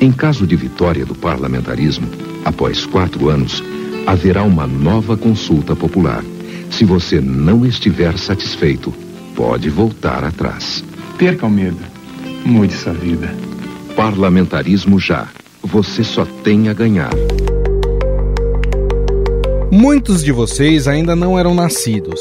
Em caso de vitória do parlamentarismo, após quatro anos, haverá uma nova consulta popular. Se você não estiver satisfeito, pode voltar atrás. Perca o medo. Mude sua vida. Parlamentarismo já. Você só tem a ganhar. Muitos de vocês ainda não eram nascidos.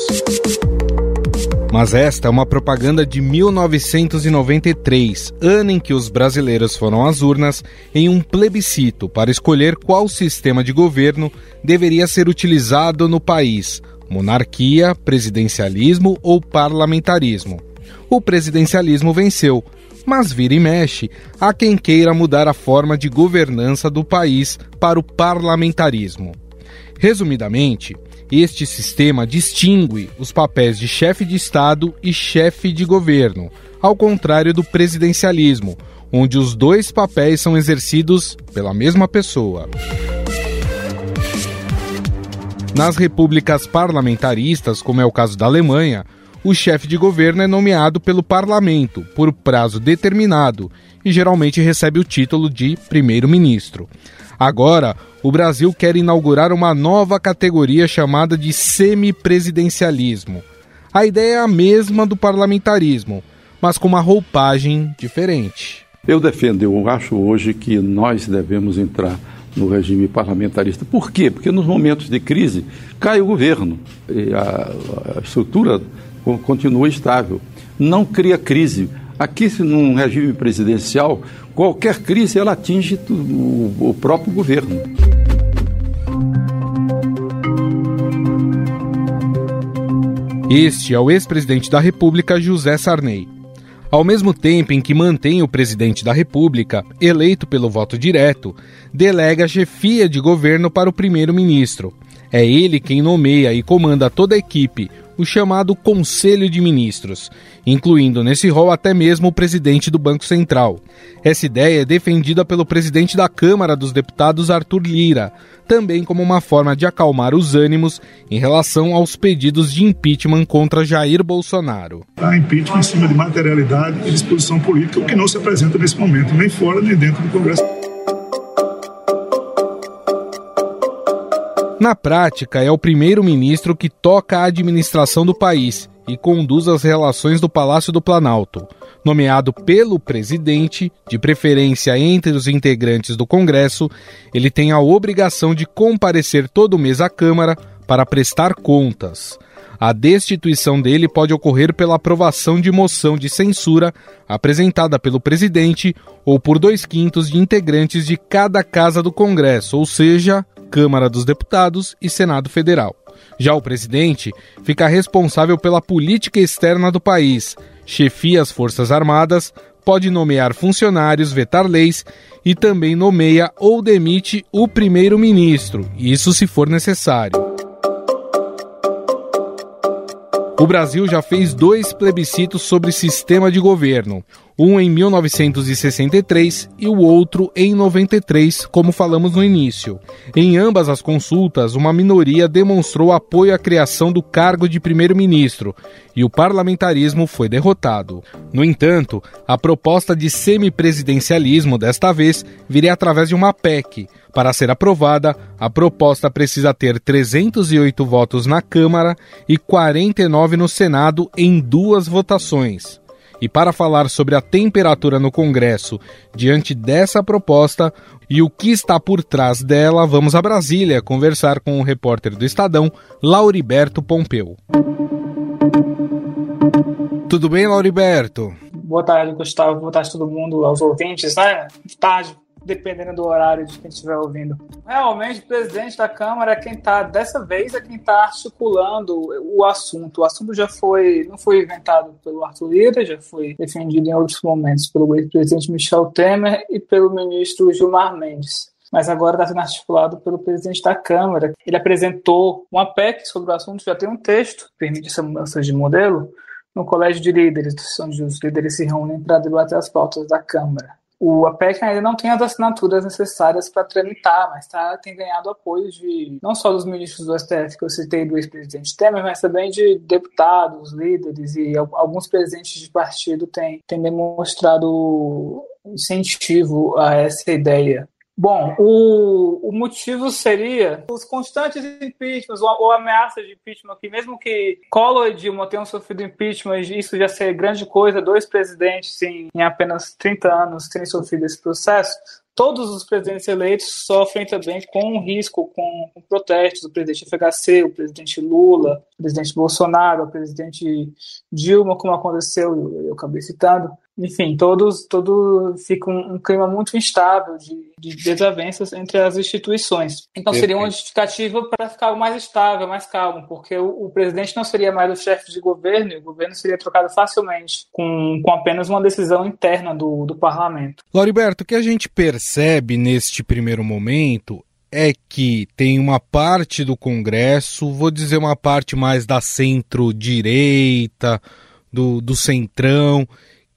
Mas esta é uma propaganda de 1993, ano em que os brasileiros foram às urnas em um plebiscito para escolher qual sistema de governo deveria ser utilizado no país: monarquia, presidencialismo ou parlamentarismo. O presidencialismo venceu, mas vira e mexe, há quem queira mudar a forma de governança do país para o parlamentarismo. Resumidamente, este sistema distingue os papéis de chefe de Estado e chefe de governo, ao contrário do presidencialismo, onde os dois papéis são exercidos pela mesma pessoa. Nas repúblicas parlamentaristas, como é o caso da Alemanha, o chefe de governo é nomeado pelo parlamento por prazo determinado e geralmente recebe o título de primeiro-ministro. Agora, o Brasil quer inaugurar uma nova categoria chamada de semipresidencialismo. A ideia é a mesma do parlamentarismo, mas com uma roupagem diferente. Eu defendo, eu acho hoje que nós devemos entrar no regime parlamentarista. Por quê? Porque nos momentos de crise cai o governo a, a estrutura continua estável. Não cria crise. Aqui, num regime presidencial, qualquer crise ela atinge o, próprio governo. Este é o ex-presidente da República, José Sarney. Ao mesmo tempo em que mantém o presidente da República, eleito pelo voto direto, delega a chefia de governo para o primeiro-ministro. É ele quem nomeia e comanda toda a equipe, o chamado Conselho de Ministros, incluindo nesse rol até mesmo o presidente do Banco Central. Essa ideia é defendida pelo presidente da Câmara dos Deputados, Arthur Lira, também como uma forma de acalmar os ânimos em relação aos pedidos de impeachment contra Jair Bolsonaro. Há impeachment em cima de materialidade e disposição política, o que não se apresenta nesse momento, nem fora nem dentro do Congresso. Na prática, é o primeiro-ministro que toca a administração do país e conduz as relações do Palácio do Planalto. Nomeado pelo presidente, de preferência entre os integrantes do Congresso, ele tem a obrigação de comparecer todo mês à Câmara para prestar contas. A destituição dele pode ocorrer pela aprovação de moção de censura apresentada pelo presidente ou por dois quintos de integrantes de cada casa do Congresso, ou seja, Câmara dos Deputados e Senado Federal. Já o presidente fica responsável pela política externa do país, chefia as Forças Armadas, pode nomear funcionários, vetar leis e também nomeia ou demite o primeiro-ministro, isso se for necessário. O Brasil já fez dois plebiscitos sobre sistema de governo, um em 1963 e o outro em 93, como falamos no início. Em ambas as consultas, uma minoria demonstrou apoio à criação do cargo de primeiro-ministro e o parlamentarismo foi derrotado. No entanto, a proposta de semipresidencialismo desta vez viria através de uma PEC. Para ser aprovada, a proposta precisa ter 308 votos na Câmara e 49 no Senado em duas votações. E para falar sobre a temperatura no Congresso diante dessa proposta e o que está por trás dela, vamos a Brasília conversar com o repórter do Estadão, Lauriberto Pompeu. Tudo bem, Lauriberto? Boa tarde, Gustavo. Boa tarde todo mundo, aos ouvintes, né? Tarde, dependendo do horário de quem estiver ouvindo. Realmente, o presidente da Câmara é quem está, dessa vez, é quem está articulando o assunto. O assunto já foi, não foi inventado pelo Arthur Lira, já foi defendido em outros momentos pelo ex-presidente Michel Temer e pelo ministro Gilmar Mendes mas agora está sendo articulado pelo presidente da Câmara. Ele apresentou uma PEC sobre o assunto, já tem um texto que permite essa mudança de modelo no Colégio de Líderes, onde os líderes se reúnem para debater as pautas da Câmara. O APEC ainda não tem as assinaturas necessárias para tramitar, mas tá, tem ganhado apoio de não só dos ministros do STF, que eu citei do ex-presidente Temer, mas também de deputados, líderes e alguns presidentes de partido têm, têm demonstrado incentivo a essa ideia. Bom, o, o motivo seria os constantes impeachments ou, ou ameaças de impeachment, que mesmo que Collor e Dilma tenham sofrido impeachment, isso já seria grande coisa, dois presidentes em, em apenas 30 anos terem sofrido esse processo, todos os presidentes eleitos sofrem também com um risco, com, com, protestos. O presidente FHC, o presidente Lula, o presidente Bolsonaro, o presidente Dilma, como aconteceu, eu, eu acabei citando enfim, todos, todo fica um, um, clima muito instável de, de desavenças entre as instituições. Então seria uma justificativa para ficar mais estável, mais calmo, porque o, o, presidente não seria mais o chefe de governo e o governo seria trocado facilmente com, com apenas uma decisão interna do, do parlamento. Loriberto, o que a gente percebe neste primeiro momento é que tem uma parte do Congresso, vou dizer uma parte mais da centro-direita, do, do centrão,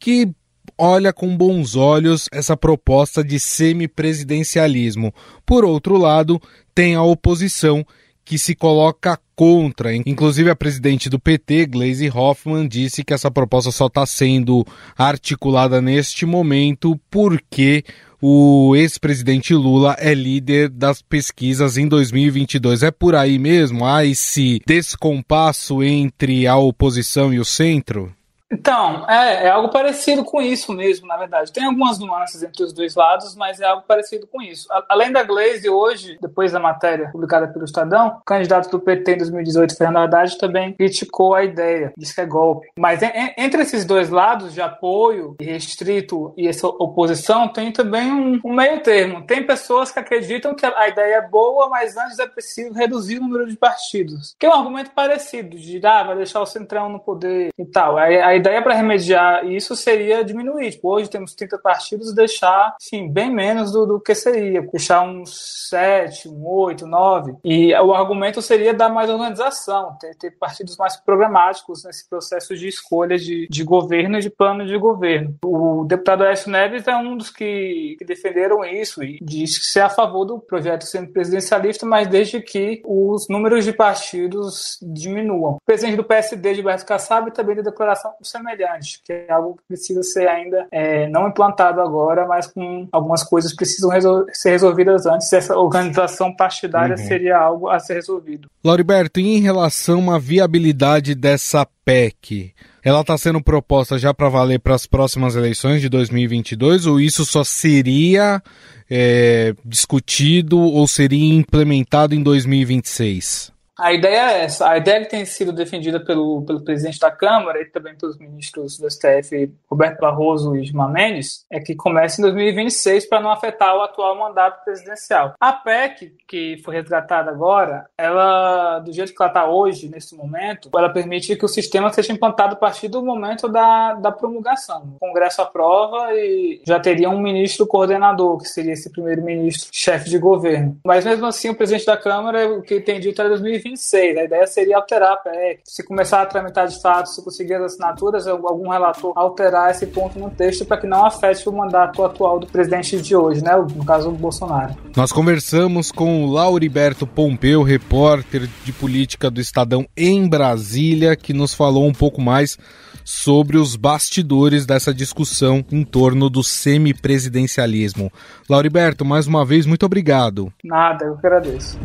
que olha com bons olhos essa proposta de semipresidencialismo. Por outro lado, tem a oposição que se coloca contra. Inclusive, a presidente do PT, Gleisi Hoffmann, disse que essa proposta só está sendo articulada neste momento porque o ex-presidente Lula é líder das pesquisas em 2022. É por aí mesmo? Há esse descompasso entre a oposição e o centro? Então, é, é, algo parecido com isso mesmo, na verdade. Tem algumas nuances entre os dois lados, mas é algo parecido com isso. A, além da Glaze, hoje, depois da matéria publicada pelo Estadão, o candidato do PT em 2018, Fernando Haddad, também criticou a ideia, disse que é golpe. Mas em, entre esses dois lados de apoio restrito e essa oposição, tem também um, um, meio termo. Tem pessoas que acreditam que a ideia é boa, mas antes é preciso reduzir o número de partidos. Que é um argumento parecido, de ah, vai deixar o centrão no poder e tal. Aí, a ideia para remediar isso seria diminuir. Tipo, hoje temos 30 partidos, deixar assim, bem menos do, do que seria. Deixar uns 7, um 8, 9. E o argumento seria dar mais organização, ter, ter partidos mais programáticos nesse processo de escolha de, de governo e de plano de governo. O deputado Aécio Neves é um dos que, que defenderam isso e disse ser a favor do projeto sendo presidencialista, mas desde que os números de partidos diminuam. O presidente do PSD, Gilberto Kassab, também deu declaração semelhante, que é algo que precisa ser ainda é, não implantado agora, mas com algumas coisas precisam resol ser resolvidas antes. Essa organização partidária uhum. seria algo a ser resolvido. Lauriberto, em relação à viabilidade dessa PEC, ela está sendo proposta já para valer para as próximas eleições de 2022 ou isso só seria é, discutido ou seria implementado em 2026? A ideia é essa. A ideia que tem sido defendida pelo, pelo presidente da Câmara e também pelos ministros do STF, Roberto Barroso e Gilmar Mendes, é que comece em 2026 para não afetar o atual mandato presidencial. A PEC, que foi resgatada agora, ela, do jeito que ela está hoje, nesse momento, ela permite que o sistema seja implantado a partir do momento da, da promulgação. O Congresso aprova e já teria um ministro coordenador, que seria esse primeiro-ministro, chefe de governo. Mas mesmo assim, o presidente da Câmara, o que tem dito é 2026 26. A ideia seria alterar a PEC. Se começar a tramitar de fato, se conseguir as assinaturas, algum relator alterar esse ponto no texto para que não afete o mandato atual do presidente de hoje, né? no caso do Bolsonaro. Nós conversamos com o Lauriberto Pompeu, repórter de política do Estadão em Brasília, que nos falou um pouco mais sobre os bastidores dessa discussão em torno do semipresidencialismo. Lauriberto, mais uma vez, muito obrigado. Nada, eu que agradeço.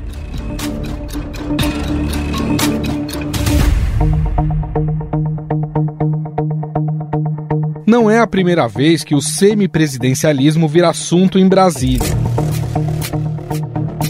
Não é a primeira vez que o semipresidencialismo vira assunto em Brasília.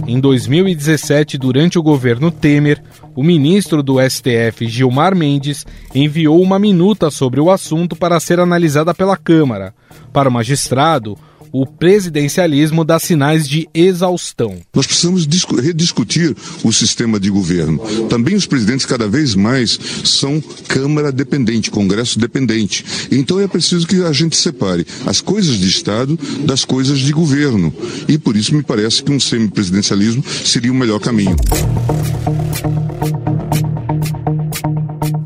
Em 2017, durante o governo Temer, o ministro do STF, Gilmar Mendes, enviou uma minuta sobre o assunto para ser analisada pela Câmara. Para o magistrado, o presidencialismo dá sinais de exaustão. Nós precisamos rediscutir o sistema de governo. Também os presidentes cada vez mais são Câmara dependente, Congresso dependente. Então é preciso que a gente separe as coisas de Estado das coisas de governo. E por isso me parece que um semipresidencialismo seria o melhor caminho.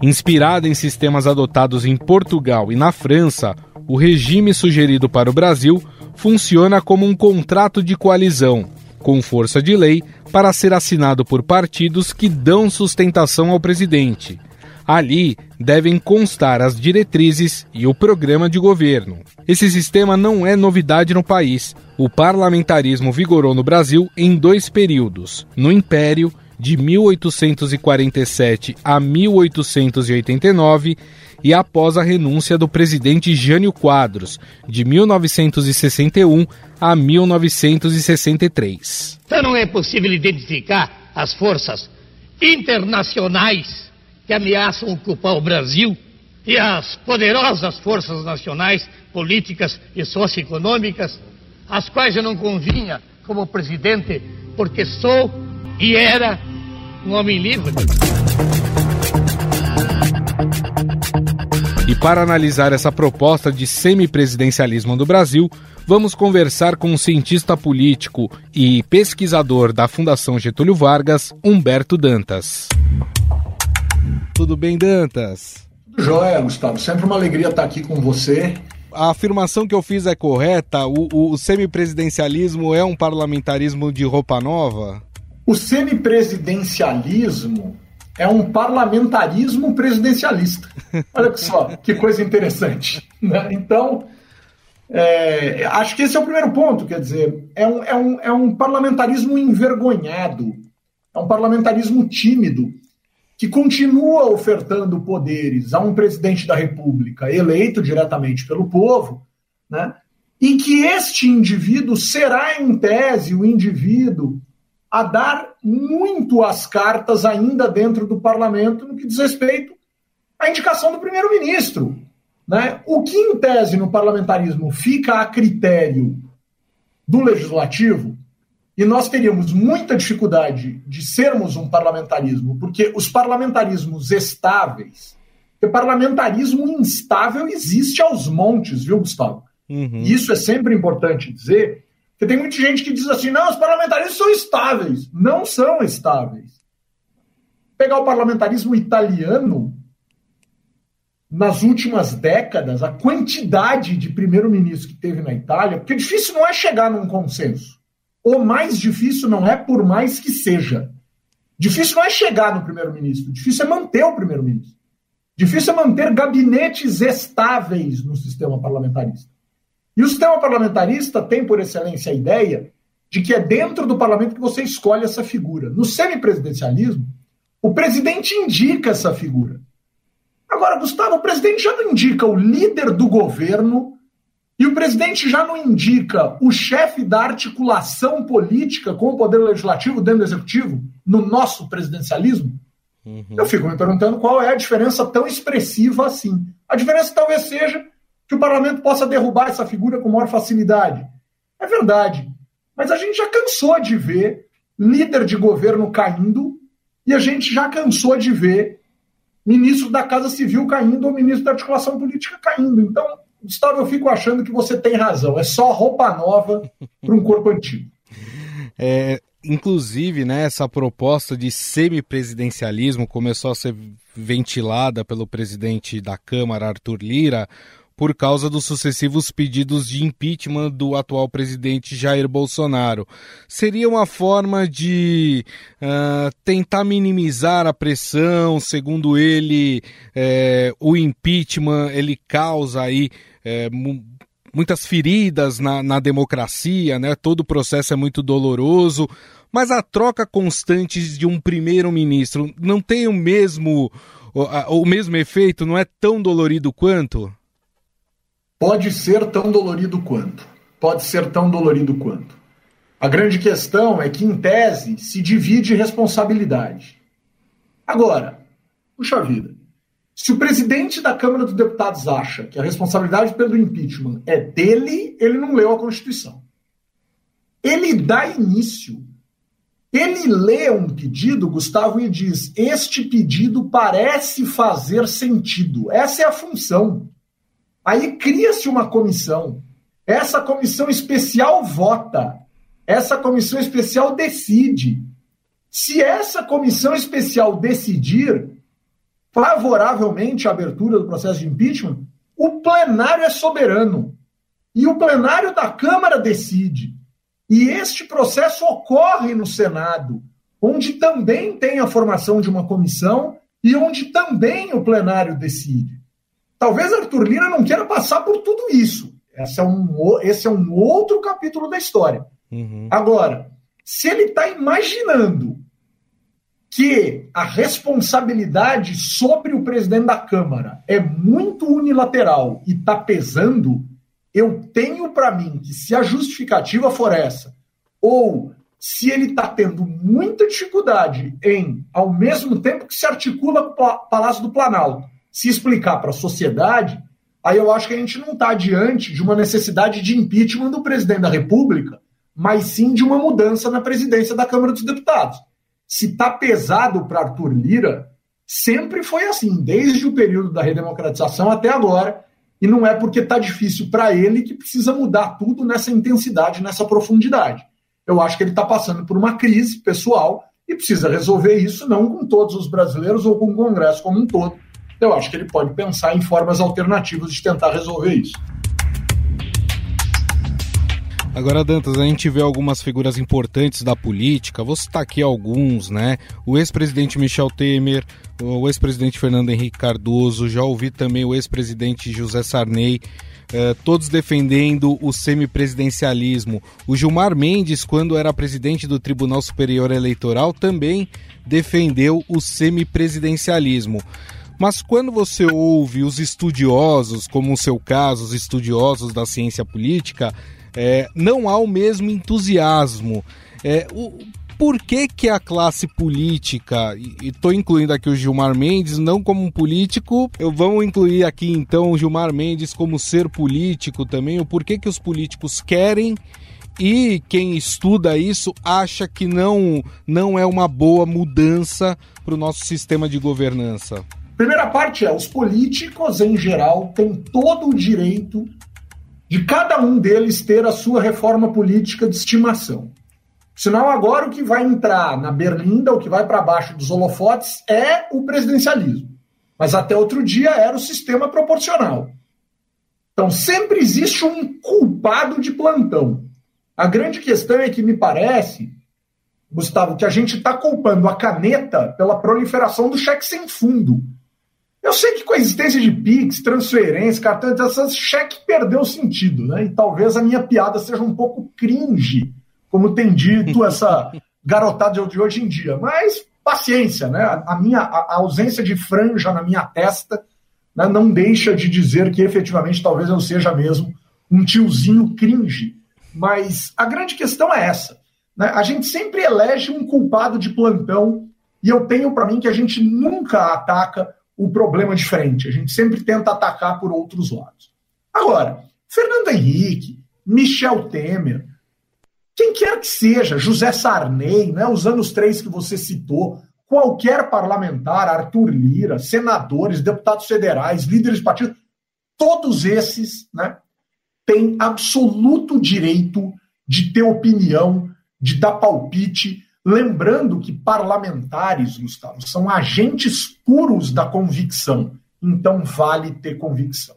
Inspirada em sistemas adotados em Portugal e na França, o regime sugerido para o Brasil funciona como um contrato de coalizão, com força de lei, para ser assinado por partidos que dão sustentação ao presidente. Ali devem constar as diretrizes e o programa de governo. Esse sistema não é novidade no país. O parlamentarismo vigorou no Brasil em dois períodos: no Império, de 1847 a 1889, e após a renúncia do presidente Jânio Quadros, de 1961 a 1963. Então não é possível identificar as forças internacionais que ameaçam ocupar o Brasil e as poderosas forças nacionais, políticas e socioeconômicas, as quais eu não convinha como presidente, porque sou e era um homem livre. E para analisar essa proposta de semipresidencialismo do Brasil, vamos conversar com o cientista político e pesquisador da Fundação Getúlio Vargas, Humberto Dantas. Tudo bem, Dantas? Joia, Gustavo. Sempre uma alegria estar aqui com você. A afirmação que eu fiz é correta? O, o, o semipresidencialismo é um parlamentarismo de roupa nova? O semipresidencialismo é um parlamentarismo presidencialista. Olha só, que coisa interessante. Né? Então, é, acho que esse é o primeiro ponto, quer dizer, é um, é, um, é um parlamentarismo envergonhado, é um parlamentarismo tímido, que continua ofertando poderes a um presidente da República eleito diretamente pelo povo, né? e que este indivíduo será, em tese, o indivíduo a dar muito as cartas ainda dentro do parlamento no que diz respeito à indicação do primeiro-ministro. Né? O que, em tese, no parlamentarismo fica a critério do legislativo, e nós teríamos muita dificuldade de sermos um parlamentarismo, porque os parlamentarismos estáveis, porque parlamentarismo instável existe aos montes, viu, Gustavo? Uhum. Isso é sempre importante dizer, porque tem muita gente que diz assim: não, os parlamentarismos são estáveis. Não são estáveis. Pegar o parlamentarismo italiano, nas últimas décadas, a quantidade de primeiro-ministro que teve na Itália, porque difícil não é chegar num consenso. O mais difícil não é por mais que seja. Difícil não é chegar no primeiro-ministro, difícil é manter o primeiro-ministro. Difícil é manter gabinetes estáveis no sistema parlamentarista. E o sistema parlamentarista tem, por excelência, a ideia de que é dentro do parlamento que você escolhe essa figura. No semipresidencialismo, o presidente indica essa figura. Agora, Gustavo, o presidente já não indica o líder do governo e o presidente já não indica o chefe da articulação política com o poder legislativo dentro do executivo, no nosso presidencialismo? Uhum. Eu fico me perguntando qual é a diferença tão expressiva assim. A diferença talvez seja que o parlamento possa derrubar essa figura com maior facilidade. É verdade. Mas a gente já cansou de ver líder de governo caindo e a gente já cansou de ver ministro da Casa Civil caindo ou ministro da Articulação Política caindo. Então, Gustavo, eu fico achando que você tem razão. É só roupa nova para um corpo antigo. É, inclusive, né, essa proposta de semipresidencialismo começou a ser ventilada pelo presidente da Câmara, Arthur Lira, por causa dos sucessivos pedidos de impeachment do atual presidente Jair Bolsonaro. Seria uma forma de uh, tentar minimizar a pressão, segundo ele, eh, o impeachment ele causa aí eh, muitas feridas na, na democracia, né? Todo o processo é muito doloroso. Mas a troca constante de um primeiro-ministro não tem o mesmo o, o mesmo efeito, não é tão dolorido quanto? Pode ser tão dolorido quanto. Pode ser tão dolorido quanto. A grande questão é que, em tese, se divide responsabilidade. Agora, puxa vida, se o presidente da Câmara dos Deputados acha que a responsabilidade pelo impeachment é dele, ele não leu a Constituição. Ele dá início. Ele lê um pedido, Gustavo, e diz: Este pedido parece fazer sentido. Essa é a função. Aí cria-se uma comissão. Essa comissão especial vota. Essa comissão especial decide. Se essa comissão especial decidir favoravelmente a abertura do processo de impeachment, o plenário é soberano. E o plenário da Câmara decide. E este processo ocorre no Senado, onde também tem a formação de uma comissão e onde também o plenário decide. Talvez Arthur Lira não queira passar por tudo isso. Esse é um, esse é um outro capítulo da história. Uhum. Agora, se ele está imaginando que a responsabilidade sobre o presidente da Câmara é muito unilateral e está pesando, eu tenho para mim que se a justificativa for essa, ou se ele está tendo muita dificuldade em, ao mesmo tempo que se articula com o Palácio do Planalto, se explicar para a sociedade, aí eu acho que a gente não está diante de uma necessidade de impeachment do presidente da República, mas sim de uma mudança na presidência da Câmara dos Deputados. Se está pesado para Arthur Lira, sempre foi assim, desde o período da redemocratização até agora, e não é porque está difícil para ele que precisa mudar tudo nessa intensidade, nessa profundidade. Eu acho que ele está passando por uma crise pessoal e precisa resolver isso não com todos os brasileiros ou com o Congresso como um todo. Eu acho que ele pode pensar em formas alternativas de tentar resolver isso. Agora, Dantas, a gente vê algumas figuras importantes da política, vou citar aqui alguns, né? O ex-presidente Michel Temer, o ex-presidente Fernando Henrique Cardoso, já ouvi também o ex-presidente José Sarney, eh, todos defendendo o semipresidencialismo. O Gilmar Mendes, quando era presidente do Tribunal Superior Eleitoral, também defendeu o semipresidencialismo. Mas quando você ouve os estudiosos, como o seu caso, os estudiosos da ciência política, é, não há o mesmo entusiasmo. É, o, por que, que a classe política, e estou incluindo aqui o Gilmar Mendes, não como um político, eu vamos incluir aqui então o Gilmar Mendes como ser político também, o porquê que os políticos querem e quem estuda isso acha que não, não é uma boa mudança para o nosso sistema de governança? Primeira parte é: os políticos, em geral, têm todo o direito de cada um deles ter a sua reforma política de estimação. Senão, agora o que vai entrar na berlinda, o que vai para baixo dos holofotes, é o presidencialismo. Mas até outro dia era o sistema proporcional. Então, sempre existe um culpado de plantão. A grande questão é que me parece, Gustavo, que a gente está culpando a caneta pela proliferação do cheque sem fundo. Eu sei que com a existência de PIX, transferência, cartão, essas cheque perdeu sentido, né? E talvez a minha piada seja um pouco cringe, como tem dito essa garotada de hoje em dia. Mas paciência, né? A minha a ausência de franja na minha testa né, não deixa de dizer que efetivamente talvez eu seja mesmo um tiozinho cringe. Mas a grande questão é essa. Né? A gente sempre elege um culpado de plantão e eu tenho para mim que a gente nunca ataca o problema de frente. A gente sempre tenta atacar por outros lados. Agora, Fernando Henrique, Michel Temer, quem quer que seja, José Sarney, né, os anos três que você citou, qualquer parlamentar, Arthur Lira, senadores, deputados federais, líderes de partido, todos esses né, têm absoluto direito de ter opinião, de dar palpite, Lembrando que parlamentares, Gustavo, são agentes puros da convicção, então vale ter convicção.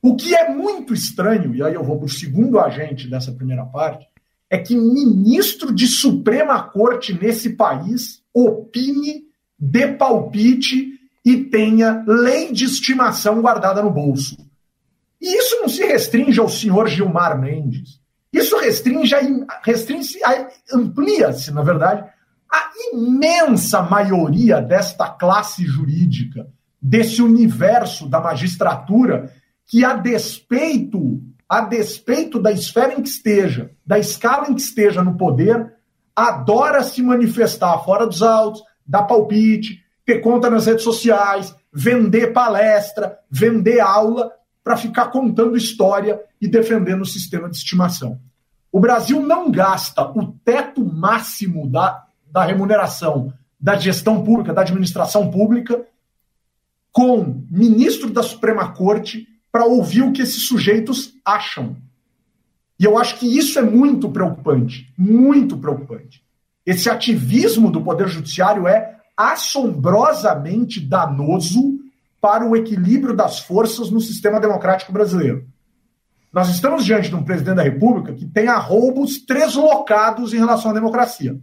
O que é muito estranho, e aí eu vou para o segundo agente dessa primeira parte, é que ministro de Suprema Corte nesse país opine, dê palpite e tenha lei de estimação guardada no bolso. E isso não se restringe ao senhor Gilmar Mendes. Isso restringe, restringe amplia-se, na verdade, a imensa maioria desta classe jurídica, desse universo da magistratura, que a despeito, a despeito da esfera em que esteja, da escala em que esteja no poder, adora se manifestar fora dos autos, dar palpite, ter conta nas redes sociais, vender palestra, vender aula para ficar contando história e defendendo o sistema de estimação. O Brasil não gasta o teto máximo da, da remuneração da gestão pública, da administração pública, com ministro da Suprema Corte para ouvir o que esses sujeitos acham. E eu acho que isso é muito preocupante, muito preocupante. Esse ativismo do Poder Judiciário é assombrosamente danoso para o equilíbrio das forças no sistema democrático brasileiro. Nós estamos diante de um presidente da República que tem arroubos treslocados em relação à democracia.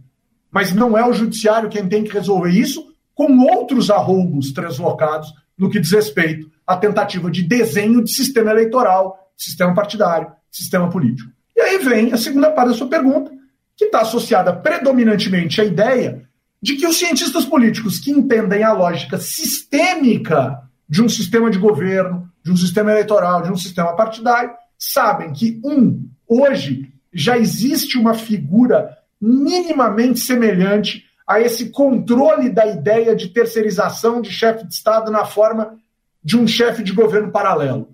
Mas não é o judiciário quem tem que resolver isso, com outros arroubos translocados no que diz respeito à tentativa de desenho de sistema eleitoral, sistema partidário, sistema político. E aí vem a segunda parte da sua pergunta, que está associada predominantemente à ideia de que os cientistas políticos que entendem a lógica sistêmica de um sistema de governo, de um sistema eleitoral, de um sistema partidário, sabem que, um, hoje já existe uma figura minimamente semelhante a esse controle da ideia de terceirização de chefe de Estado na forma de um chefe de governo paralelo.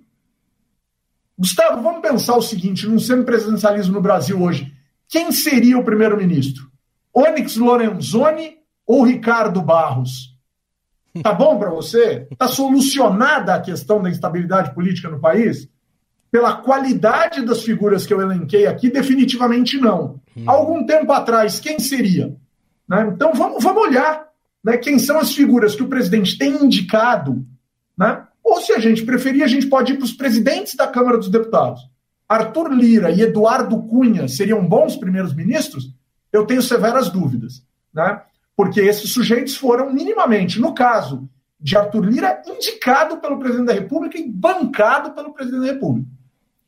Gustavo, vamos pensar o seguinte: num semipresidencialismo no Brasil hoje, quem seria o primeiro-ministro? Onyx Lorenzoni ou Ricardo Barros? Tá bom para você? Tá solucionada a questão da instabilidade política no país? Pela qualidade das figuras que eu elenquei aqui, definitivamente não. Hum. Algum tempo atrás, quem seria? Né? Então vamos, vamos olhar né, quem são as figuras que o presidente tem indicado. Né? Ou, se a gente preferir, a gente pode ir para os presidentes da Câmara dos Deputados. Arthur Lira e Eduardo Cunha seriam bons primeiros ministros? Eu tenho severas dúvidas. Né? Porque esses sujeitos foram minimamente, no caso de Arthur Lira, indicado pelo presidente da República e bancado pelo presidente da República.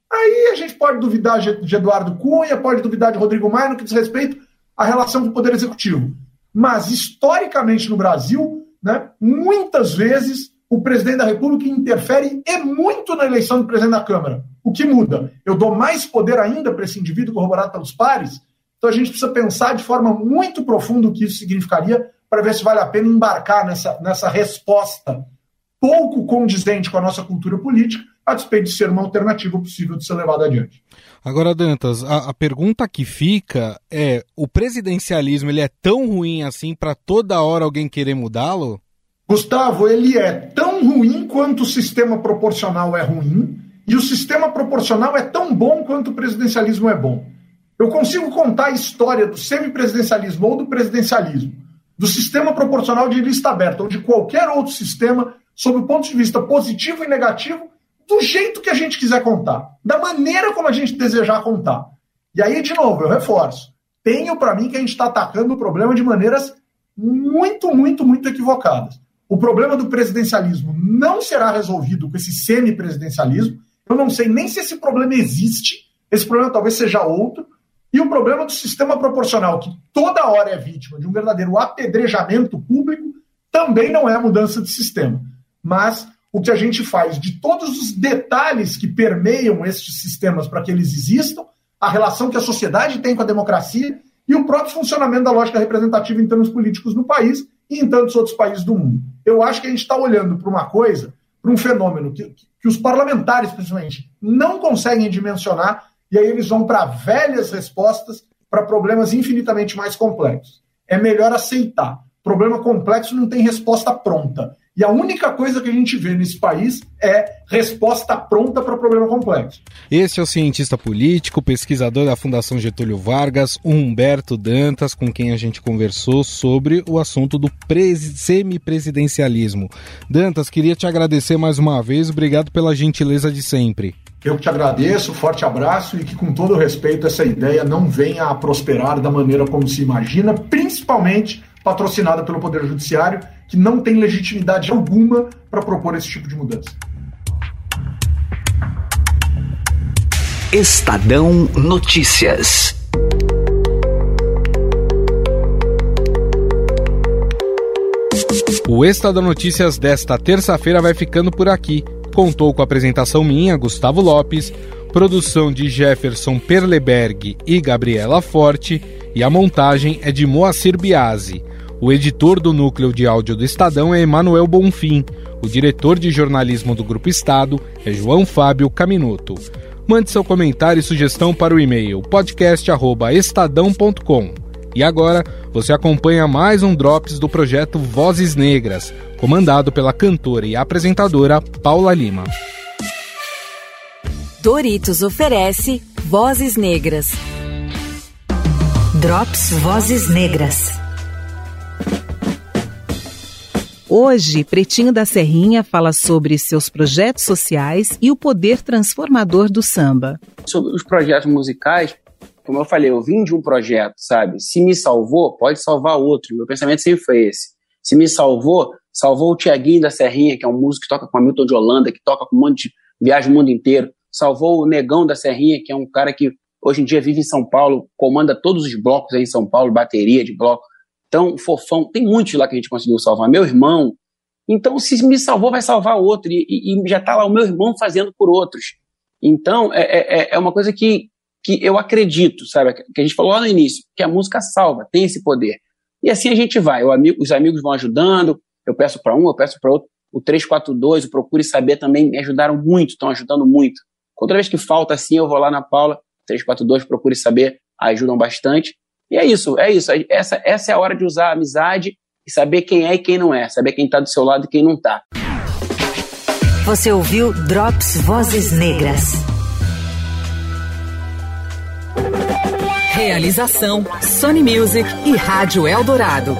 Aí a gente pode duvidar de Eduardo Cunha, pode duvidar de Rodrigo Maia no que diz respeito à relação com o Poder Executivo. Mas, historicamente no Brasil, né, muitas vezes o presidente da República interfere e muito na eleição do presidente da Câmara. O que muda? Eu dou mais poder ainda para esse indivíduo corroborado pelos pares? Então a gente precisa pensar de forma muito profunda o que isso significaria para ver se vale a pena embarcar nessa, nessa resposta pouco condizente com a nossa cultura política, a despeito de ser uma alternativa possível de ser levada adiante. Agora, Dantas, a, a pergunta que fica é: o presidencialismo ele é tão ruim assim para toda hora alguém querer mudá-lo? Gustavo, ele é tão ruim quanto o sistema proporcional é ruim, e o sistema proporcional é tão bom quanto o presidencialismo é bom. Eu consigo contar a história do semipresidencialismo ou do presidencialismo, do sistema proporcional de lista aberta ou de qualquer outro sistema sob o ponto de vista positivo e negativo, do jeito que a gente quiser contar, da maneira como a gente desejar contar. E aí, de novo, eu reforço. Tenho para mim que a gente está atacando o problema de maneiras muito, muito, muito equivocadas. O problema do presidencialismo não será resolvido com esse semipresidencialismo. Eu não sei nem se esse problema existe. Esse problema talvez seja outro. E o problema do sistema proporcional, que toda hora é vítima de um verdadeiro apedrejamento público, também não é mudança de sistema mas o que a gente faz de todos os detalhes que permeiam estes sistemas para que eles existam, a relação que a sociedade tem com a democracia e o próprio funcionamento da lógica representativa em termos políticos no país e em tantos outros países do mundo. Eu acho que a gente está olhando para uma coisa, para um fenômeno que, que os parlamentares, principalmente, não conseguem dimensionar, e aí eles vão para velhas respostas para problemas infinitamente mais complexos. É melhor aceitar. Problema complexo não tem resposta pronta. E a única coisa que a gente vê nesse país é resposta pronta para problema complexo. Esse é o cientista político, pesquisador da Fundação Getúlio Vargas, Humberto Dantas, com quem a gente conversou sobre o assunto do semipresidencialismo. Dantas, queria te agradecer mais uma vez, obrigado pela gentileza de sempre. Eu te agradeço, forte abraço e que, com todo respeito, essa ideia não venha a prosperar da maneira como se imagina, principalmente patrocinada pelo Poder Judiciário, que não tem legitimidade alguma para propor esse tipo de mudança. Estadão Notícias. O Estadão Notícias desta terça-feira vai ficando por aqui. Contou com a apresentação minha, Gustavo Lopes, produção de Jefferson Perleberg e Gabriela Forte, e a montagem é de Moacir Biasi. O editor do núcleo de áudio do Estadão é Emanuel Bonfim. O diretor de jornalismo do Grupo Estado é João Fábio Caminuto. Mande seu comentário e sugestão para o e-mail podcast@estadão.com. E agora você acompanha mais um Drops do projeto Vozes Negras, comandado pela cantora e apresentadora Paula Lima. Doritos oferece Vozes Negras. Drops Vozes Negras. Hoje, Pretinho da Serrinha fala sobre seus projetos sociais e o poder transformador do samba. Sobre os projetos musicais, como eu falei, eu vim de um projeto, sabe? Se me salvou, pode salvar outro. Meu pensamento sempre foi esse. Se me salvou, salvou o Tiaguinho da Serrinha, que é um músico que toca com Hamilton de Holanda, que toca com um monte de viaja o mundo inteiro. Salvou o Negão da Serrinha, que é um cara que hoje em dia vive em São Paulo, comanda todos os blocos aí em São Paulo, bateria de bloco. Então, Fofão, tem muitos lá que a gente conseguiu salvar. Meu irmão. Então, se me salvou, vai salvar outro. E, e, e já está lá o meu irmão fazendo por outros. Então, é, é, é uma coisa que, que eu acredito, sabe? Que a gente falou lá no início, que a música salva, tem esse poder. E assim a gente vai. Amigo, os amigos vão ajudando, eu peço para um, eu peço para outro. O 342, o Procure Saber também me ajudaram muito, estão ajudando muito. Outra vez que falta assim, eu vou lá na Paula, 342, Procure Saber, ajudam bastante. E é isso, é isso. Essa, essa é a hora de usar a amizade e saber quem é e quem não é, saber quem está do seu lado e quem não está. Você ouviu Drops Vozes Negras. Realização Sony Music e Rádio Eldorado.